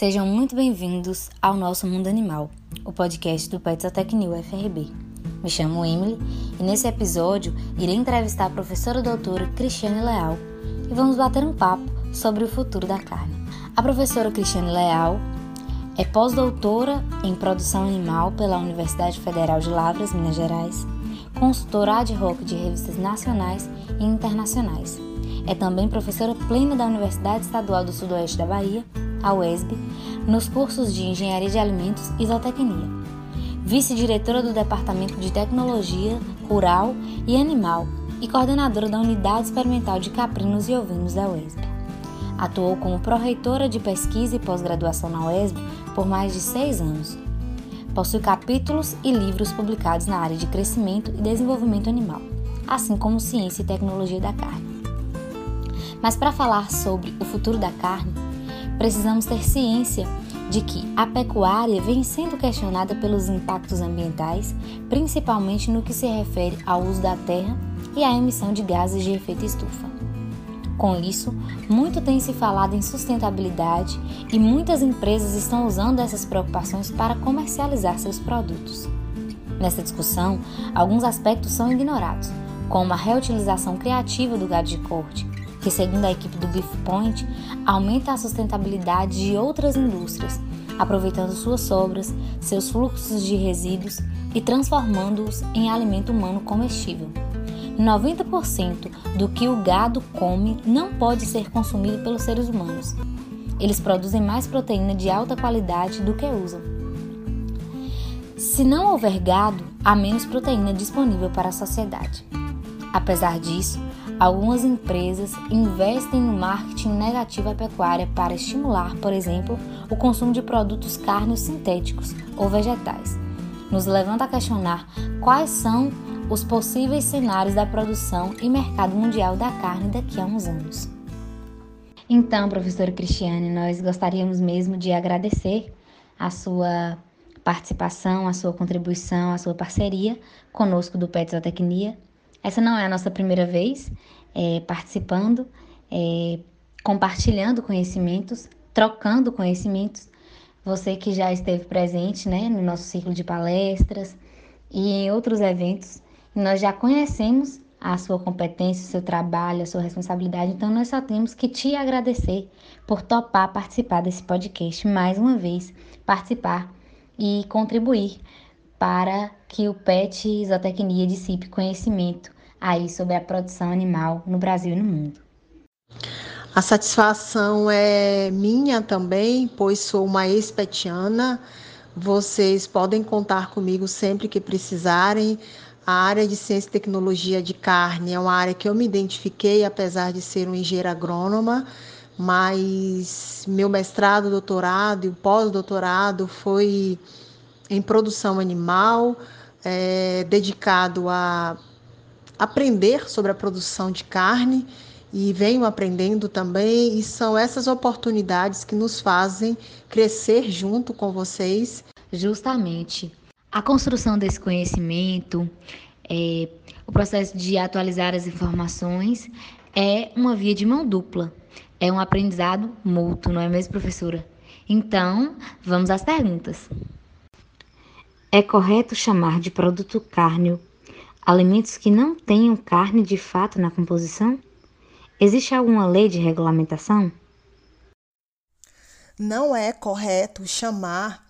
Sejam muito bem-vindos ao nosso Mundo Animal, o podcast do Petsotec New FRB. Me chamo Emily e nesse episódio irei entrevistar a professora doutora Cristiane Leal e vamos bater um papo sobre o futuro da carne. A professora Cristiane Leal é pós-doutora em produção animal pela Universidade Federal de Lavras, Minas Gerais, consultora ad hoc de revistas nacionais e internacionais. É também professora plena da Universidade Estadual do Sudoeste da Bahia, a UESB, nos cursos de Engenharia de Alimentos e Zootecnia vice-diretora do Departamento de Tecnologia Rural e Animal e coordenadora da Unidade Experimental de Caprinos e Ovinos da UESB. Atuou como pró-reitora de pesquisa e pós-graduação na UESB por mais de seis anos. Possui capítulos e livros publicados na área de crescimento e desenvolvimento animal, assim como ciência e tecnologia da carne. Mas para falar sobre o futuro da carne, precisamos ter ciência de que a pecuária vem sendo questionada pelos impactos ambientais, principalmente no que se refere ao uso da terra e à emissão de gases de efeito estufa. Com isso, muito tem se falado em sustentabilidade e muitas empresas estão usando essas preocupações para comercializar seus produtos. Nessa discussão, alguns aspectos são ignorados, como a reutilização criativa do gado de corte, que, segundo a equipe do Beef Point, aumenta a sustentabilidade de outras indústrias, aproveitando suas sobras, seus fluxos de resíduos e transformando-os em alimento humano comestível. 90% do que o gado come não pode ser consumido pelos seres humanos. Eles produzem mais proteína de alta qualidade do que usam. Se não houver gado, há menos proteína disponível para a sociedade. Apesar disso, Algumas empresas investem no marketing negativo à pecuária para estimular, por exemplo, o consumo de produtos carnes sintéticos ou vegetais. Nos levanta a questionar quais são os possíveis cenários da produção e mercado mundial da carne daqui a uns anos. Então, professora Cristiane, nós gostaríamos mesmo de agradecer a sua participação, a sua contribuição, a sua parceria conosco do Pet Zootecnia essa não é a nossa primeira vez é, participando, é, compartilhando conhecimentos, trocando conhecimentos. Você que já esteve presente né, no nosso ciclo de palestras e em outros eventos, nós já conhecemos a sua competência, o seu trabalho, a sua responsabilidade. Então, nós só temos que te agradecer por topar participar desse podcast mais uma vez, participar e contribuir para que o PET Zootecnia dissipe conhecimento aí sobre a produção animal no Brasil e no mundo. A satisfação é minha também, pois sou uma ex-petiana. Vocês podem contar comigo sempre que precisarem. A área de ciência e tecnologia de carne é uma área que eu me identifiquei, apesar de ser um engenheiro agrônoma, mas meu mestrado, doutorado e pós-doutorado foi em produção animal, é, dedicado a aprender sobre a produção de carne e venho aprendendo também, e são essas oportunidades que nos fazem crescer junto com vocês. Justamente. A construção desse conhecimento, é, o processo de atualizar as informações é uma via de mão dupla. É um aprendizado mútuo, não é mesmo, professora? Então, vamos às perguntas. É correto chamar de produto cárneo alimentos que não tenham carne de fato na composição? Existe alguma lei de regulamentação? Não é correto chamar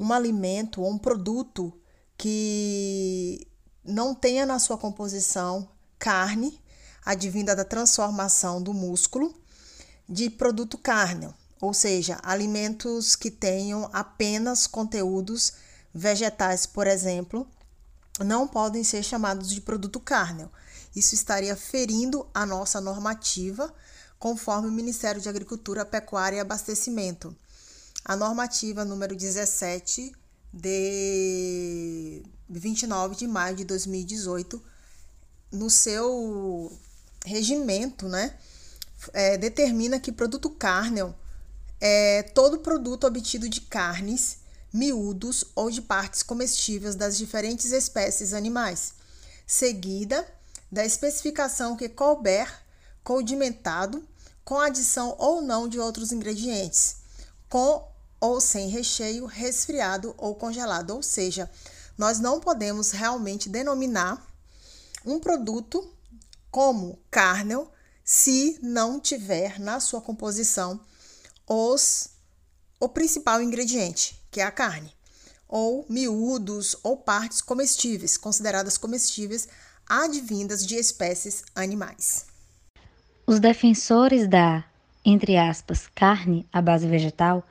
um alimento ou um produto que não tenha na sua composição carne, advinda da transformação do músculo, de produto cárneo, ou seja, alimentos que tenham apenas conteúdos vegetais, por exemplo, não podem ser chamados de produto cárneo. Isso estaria ferindo a nossa normativa, conforme o Ministério de Agricultura, Pecuária e Abastecimento. A normativa número 17 de 29 de maio de 2018, no seu regimento, né, é, determina que produto cárneo é todo produto obtido de carnes miúdos ou de partes comestíveis das diferentes espécies animais, seguida da especificação que couber condimentado com adição ou não de outros ingredientes, com ou sem recheio, resfriado ou congelado. Ou seja, nós não podemos realmente denominar um produto como carne se não tiver na sua composição os o principal ingrediente, que é a carne, ou miúdos ou partes comestíveis, consideradas comestíveis, advindas de espécies animais. Os defensores da, entre aspas, carne à base vegetal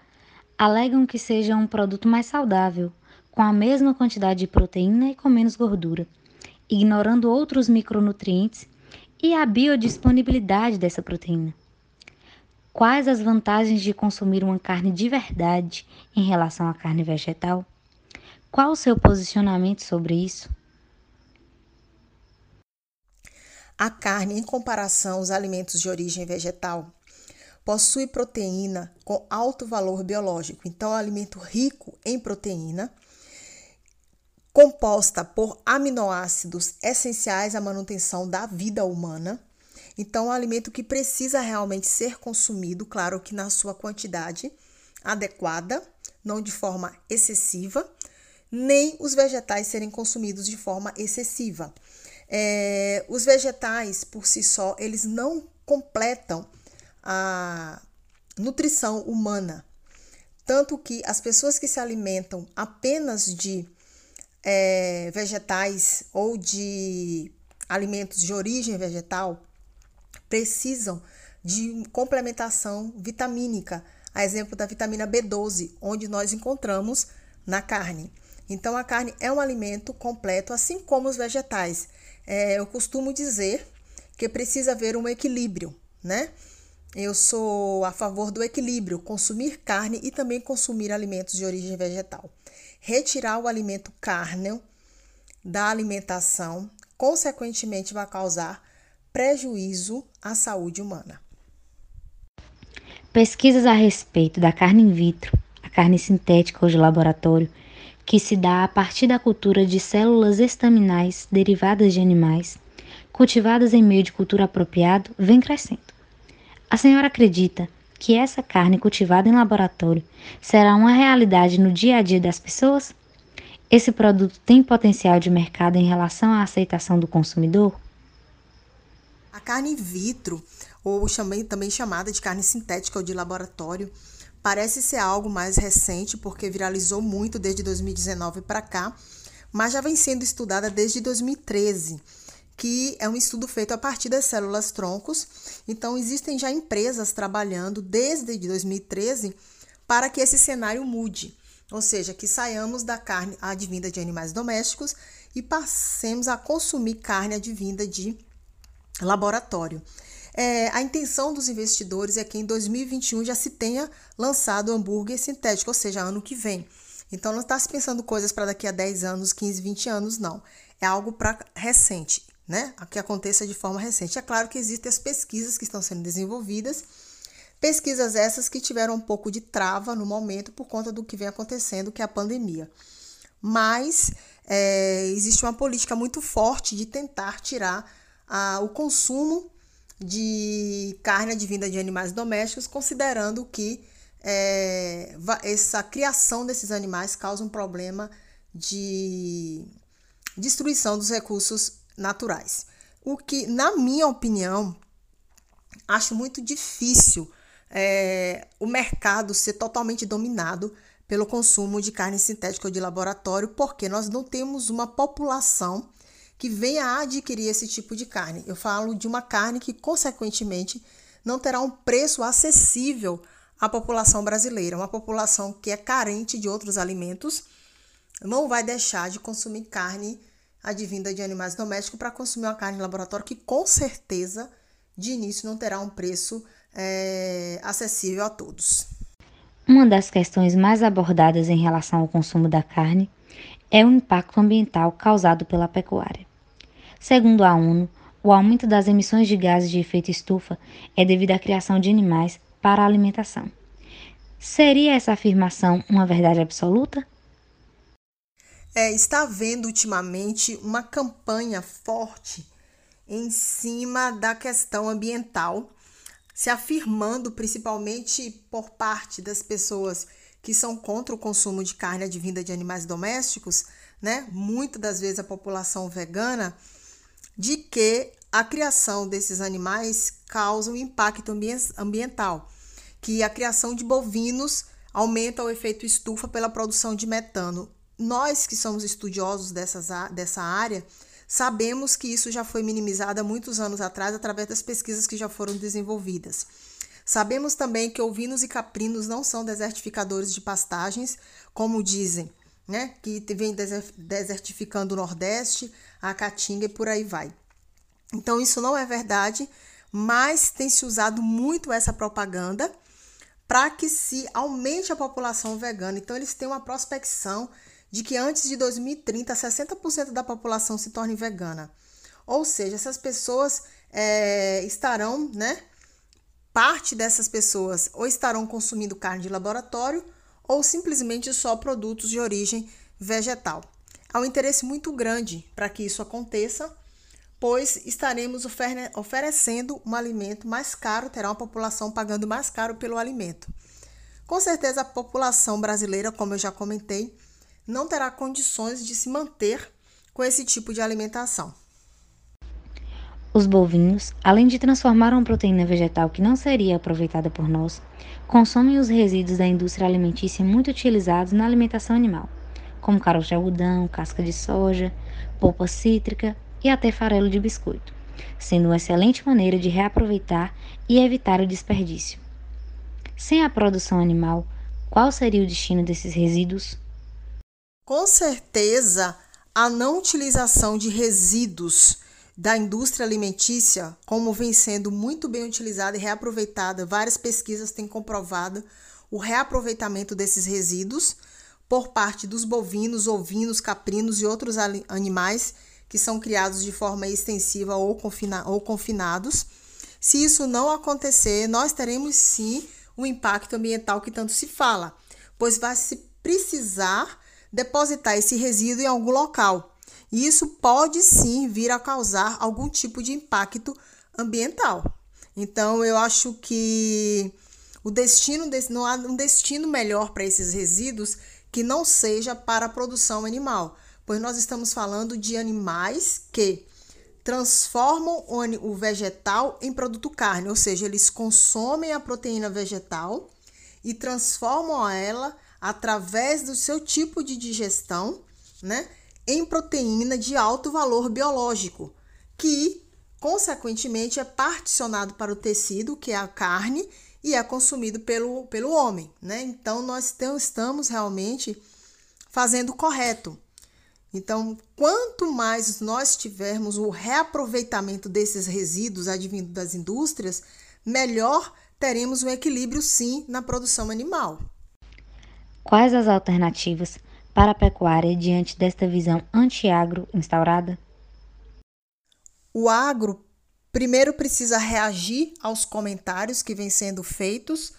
alegam que seja um produto mais saudável, com a mesma quantidade de proteína e com menos gordura, ignorando outros micronutrientes e a biodisponibilidade dessa proteína. Quais as vantagens de consumir uma carne de verdade em relação à carne vegetal? Qual o seu posicionamento sobre isso? A carne, em comparação aos alimentos de origem vegetal, possui proteína com alto valor biológico. Então, é um alimento rico em proteína, composta por aminoácidos essenciais à manutenção da vida humana. Então, é um alimento que precisa realmente ser consumido, claro que na sua quantidade adequada, não de forma excessiva, nem os vegetais serem consumidos de forma excessiva. É, os vegetais, por si só, eles não completam a nutrição humana. Tanto que as pessoas que se alimentam apenas de é, vegetais ou de alimentos de origem vegetal precisam de complementação vitamínica, a exemplo da vitamina B12, onde nós encontramos na carne. Então, a carne é um alimento completo, assim como os vegetais é, eu costumo dizer que precisa haver um equilíbrio, né? Eu sou a favor do equilíbrio, consumir carne e também consumir alimentos de origem vegetal. Retirar o alimento carne da alimentação, consequentemente, vai causar prejuízo à saúde humana. Pesquisas a respeito da carne in vitro, a carne sintética ou de laboratório, que se dá a partir da cultura de células estaminais derivadas de animais, cultivadas em meio de cultura apropriado, vem crescendo. A senhora acredita que essa carne cultivada em laboratório será uma realidade no dia a dia das pessoas? Esse produto tem potencial de mercado em relação à aceitação do consumidor? A carne in vitro, ou também chamada de carne sintética ou de laboratório, Parece ser algo mais recente, porque viralizou muito desde 2019 para cá, mas já vem sendo estudada desde 2013, que é um estudo feito a partir das células troncos. Então, existem já empresas trabalhando desde 2013 para que esse cenário mude, ou seja, que saiamos da carne advinda de animais domésticos e passemos a consumir carne advinda de laboratório. É, a intenção dos investidores é que em 2021 já se tenha lançado o hambúrguer sintético, ou seja, ano que vem. Então não está se pensando coisas para daqui a 10 anos, 15, 20 anos, não. É algo para recente, né? Que aconteça de forma recente. É claro que existem as pesquisas que estão sendo desenvolvidas, pesquisas essas que tiveram um pouco de trava no momento por conta do que vem acontecendo, que é a pandemia. Mas é, existe uma política muito forte de tentar tirar o consumo de carne advinda de animais domésticos, considerando que é, essa criação desses animais causa um problema de destruição dos recursos naturais. O que, na minha opinião, acho muito difícil é, o mercado ser totalmente dominado pelo consumo de carne sintética ou de laboratório, porque nós não temos uma população que venha a adquirir esse tipo de carne. Eu falo de uma carne que, consequentemente, não terá um preço acessível à população brasileira. Uma população que é carente de outros alimentos não vai deixar de consumir carne advinda de animais domésticos para consumir uma carne de laboratório que, com certeza, de início não terá um preço é, acessível a todos. Uma das questões mais abordadas em relação ao consumo da carne é o impacto ambiental causado pela pecuária. Segundo a ONU, o aumento das emissões de gases de efeito estufa é devido à criação de animais para a alimentação. Seria essa afirmação uma verdade absoluta? É, está havendo ultimamente uma campanha forte em cima da questão ambiental, se afirmando principalmente por parte das pessoas que são contra o consumo de carne advinda de animais domésticos, né? Muitas das vezes a população vegana, de que a criação desses animais causa um impacto ambiental, que a criação de bovinos aumenta o efeito estufa pela produção de metano. Nós que somos estudiosos dessas, dessa área, sabemos que isso já foi minimizado há muitos anos atrás através das pesquisas que já foram desenvolvidas. Sabemos também que ovinos e caprinos não são desertificadores de pastagens, como dizem, né? Que vem desertificando o Nordeste, a Caatinga e por aí vai. Então, isso não é verdade, mas tem se usado muito essa propaganda para que se aumente a população vegana. Então, eles têm uma prospecção de que antes de 2030, 60% da população se torne vegana. Ou seja, essas pessoas é, estarão, né? Parte dessas pessoas ou estarão consumindo carne de laboratório ou simplesmente só produtos de origem vegetal. Há um interesse muito grande para que isso aconteça, pois estaremos oferecendo um alimento mais caro, terá uma população pagando mais caro pelo alimento. Com certeza, a população brasileira, como eu já comentei, não terá condições de se manter com esse tipo de alimentação. Os bovinos, além de transformar uma proteína vegetal que não seria aproveitada por nós, consomem os resíduos da indústria alimentícia muito utilizados na alimentação animal, como caroço de algodão, casca de soja, polpa cítrica e até farelo de biscoito, sendo uma excelente maneira de reaproveitar e evitar o desperdício. Sem a produção animal, qual seria o destino desses resíduos? Com certeza, a não utilização de resíduos da indústria alimentícia, como vem sendo muito bem utilizada e reaproveitada, várias pesquisas têm comprovado o reaproveitamento desses resíduos por parte dos bovinos, ovinos, caprinos e outros animais que são criados de forma extensiva ou, confina ou confinados. Se isso não acontecer, nós teremos sim o impacto ambiental que tanto se fala, pois vai se precisar depositar esse resíduo em algum local. E isso pode sim vir a causar algum tipo de impacto ambiental. Então, eu acho que o destino não há um destino melhor para esses resíduos que não seja para a produção animal, pois nós estamos falando de animais que transformam o vegetal em produto carne, ou seja, eles consomem a proteína vegetal e transformam ela através do seu tipo de digestão, né, em proteína de alto valor biológico, que consequentemente é particionado para o tecido, que é a carne, e é consumido pelo, pelo homem, né? Então nós estamos realmente fazendo o correto. Então, quanto mais nós tivermos o reaproveitamento desses resíduos advindos das indústrias, melhor teremos um equilíbrio sim na produção animal. Quais as alternativas para a pecuária diante desta visão anti-agro instaurada? O agro primeiro precisa reagir aos comentários que vêm sendo feitos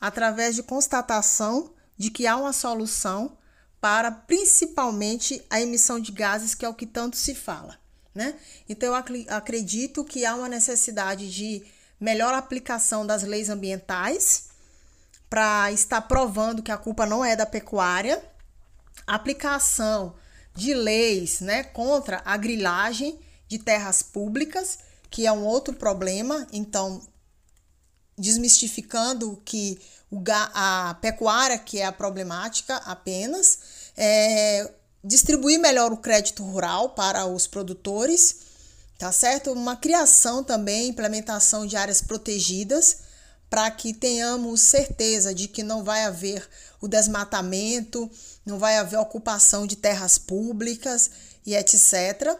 através de constatação de que há uma solução para principalmente a emissão de gases, que é o que tanto se fala. Né? Então, eu acredito que há uma necessidade de melhor aplicação das leis ambientais para estar provando que a culpa não é da pecuária, aplicação de leis né, contra a grilagem de terras públicas, que é um outro problema, então desmistificando que o, a pecuária que é a problemática apenas, é, distribuir melhor o crédito rural para os produtores, tá certo? Uma criação também, implementação de áreas protegidas, para que tenhamos certeza de que não vai haver o desmatamento, não vai haver ocupação de terras públicas e etc.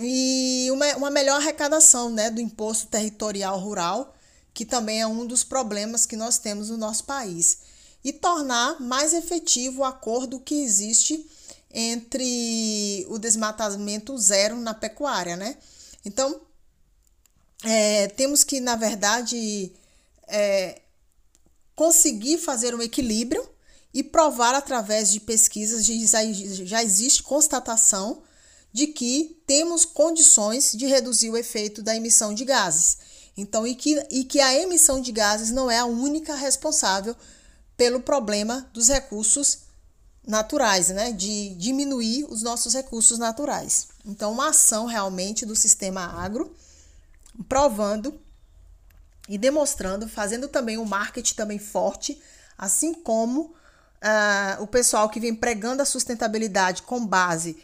E uma, uma melhor arrecadação né, do imposto territorial rural, que também é um dos problemas que nós temos no nosso país. E tornar mais efetivo o acordo que existe entre o desmatamento zero na pecuária, né? Então, é, temos que, na verdade, é, conseguir fazer um equilíbrio e provar através de pesquisas já existe constatação de que temos condições de reduzir o efeito da emissão de gases. Então, e que, e que a emissão de gases não é a única responsável pelo problema dos recursos naturais, né? De diminuir os nossos recursos naturais. Então, uma ação realmente do sistema agro, provando e demonstrando, fazendo também um marketing também forte, assim como uh, o pessoal que vem pregando a sustentabilidade com base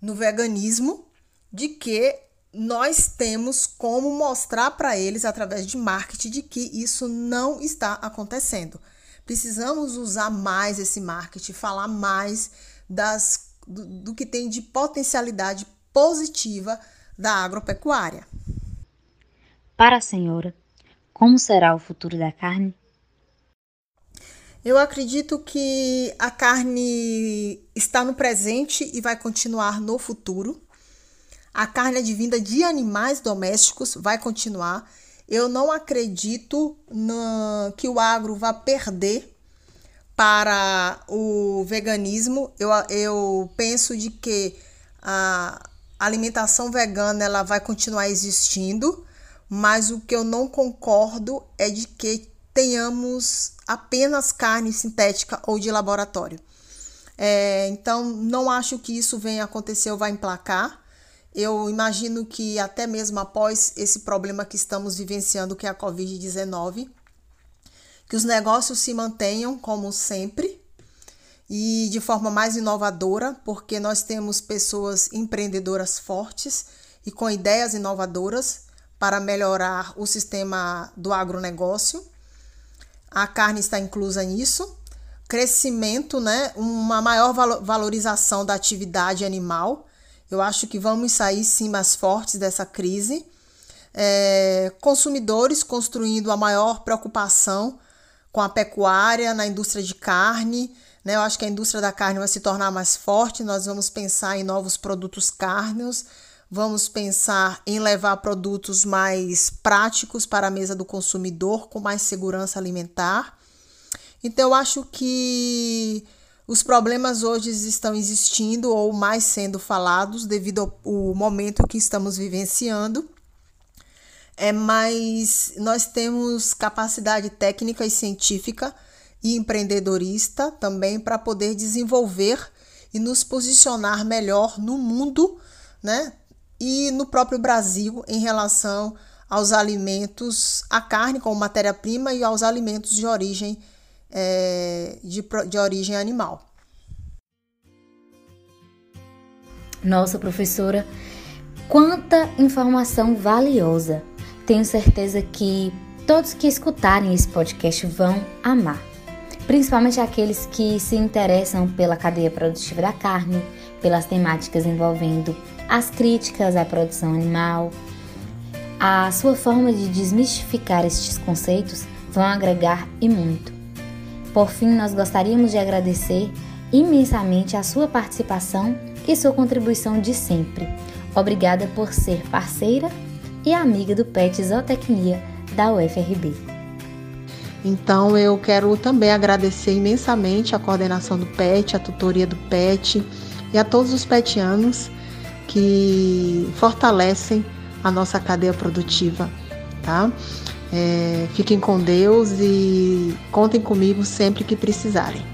no veganismo, de que nós temos como mostrar para eles através de marketing de que isso não está acontecendo. Precisamos usar mais esse marketing, falar mais das, do, do que tem de potencialidade positiva da agropecuária. Para a senhora, como será o futuro da carne? Eu acredito que a carne está no presente e vai continuar no futuro. A carne advinda de animais domésticos vai continuar eu não acredito no, que o agro vá perder para o veganismo. Eu, eu penso de que a alimentação vegana ela vai continuar existindo, mas o que eu não concordo é de que tenhamos apenas carne sintética ou de laboratório. É, então, não acho que isso venha acontecer ou vai emplacar. Eu imagino que até mesmo após esse problema que estamos vivenciando, que é a Covid-19, que os negócios se mantenham como sempre e de forma mais inovadora, porque nós temos pessoas empreendedoras fortes e com ideias inovadoras para melhorar o sistema do agronegócio. A carne está inclusa nisso. Crescimento, né? uma maior valorização da atividade animal eu acho que vamos sair sim mais fortes dessa crise. É, consumidores construindo a maior preocupação com a pecuária na indústria de carne. Né? Eu acho que a indústria da carne vai se tornar mais forte. Nós vamos pensar em novos produtos cárneos, vamos pensar em levar produtos mais práticos para a mesa do consumidor, com mais segurança alimentar. Então, eu acho que os problemas hoje estão existindo ou mais sendo falados devido ao momento que estamos vivenciando. É, mas nós temos capacidade técnica e científica e empreendedorista também para poder desenvolver e nos posicionar melhor no mundo, né? E no próprio Brasil em relação aos alimentos, a carne como matéria-prima e aos alimentos de origem é, de, de origem animal. Nossa, professora, quanta informação valiosa! Tenho certeza que todos que escutarem esse podcast vão amar, principalmente aqueles que se interessam pela cadeia produtiva da carne, pelas temáticas envolvendo as críticas à produção animal. A sua forma de desmistificar estes conceitos vão agregar e muito. Por fim, nós gostaríamos de agradecer imensamente a sua participação e sua contribuição de sempre. Obrigada por ser parceira e amiga do PET Zootecnia da UFRB. Então eu quero também agradecer imensamente a coordenação do PET, a tutoria do PET e a todos os petianos que fortalecem a nossa cadeia produtiva, tá? É, fiquem com Deus e contem comigo sempre que precisarem.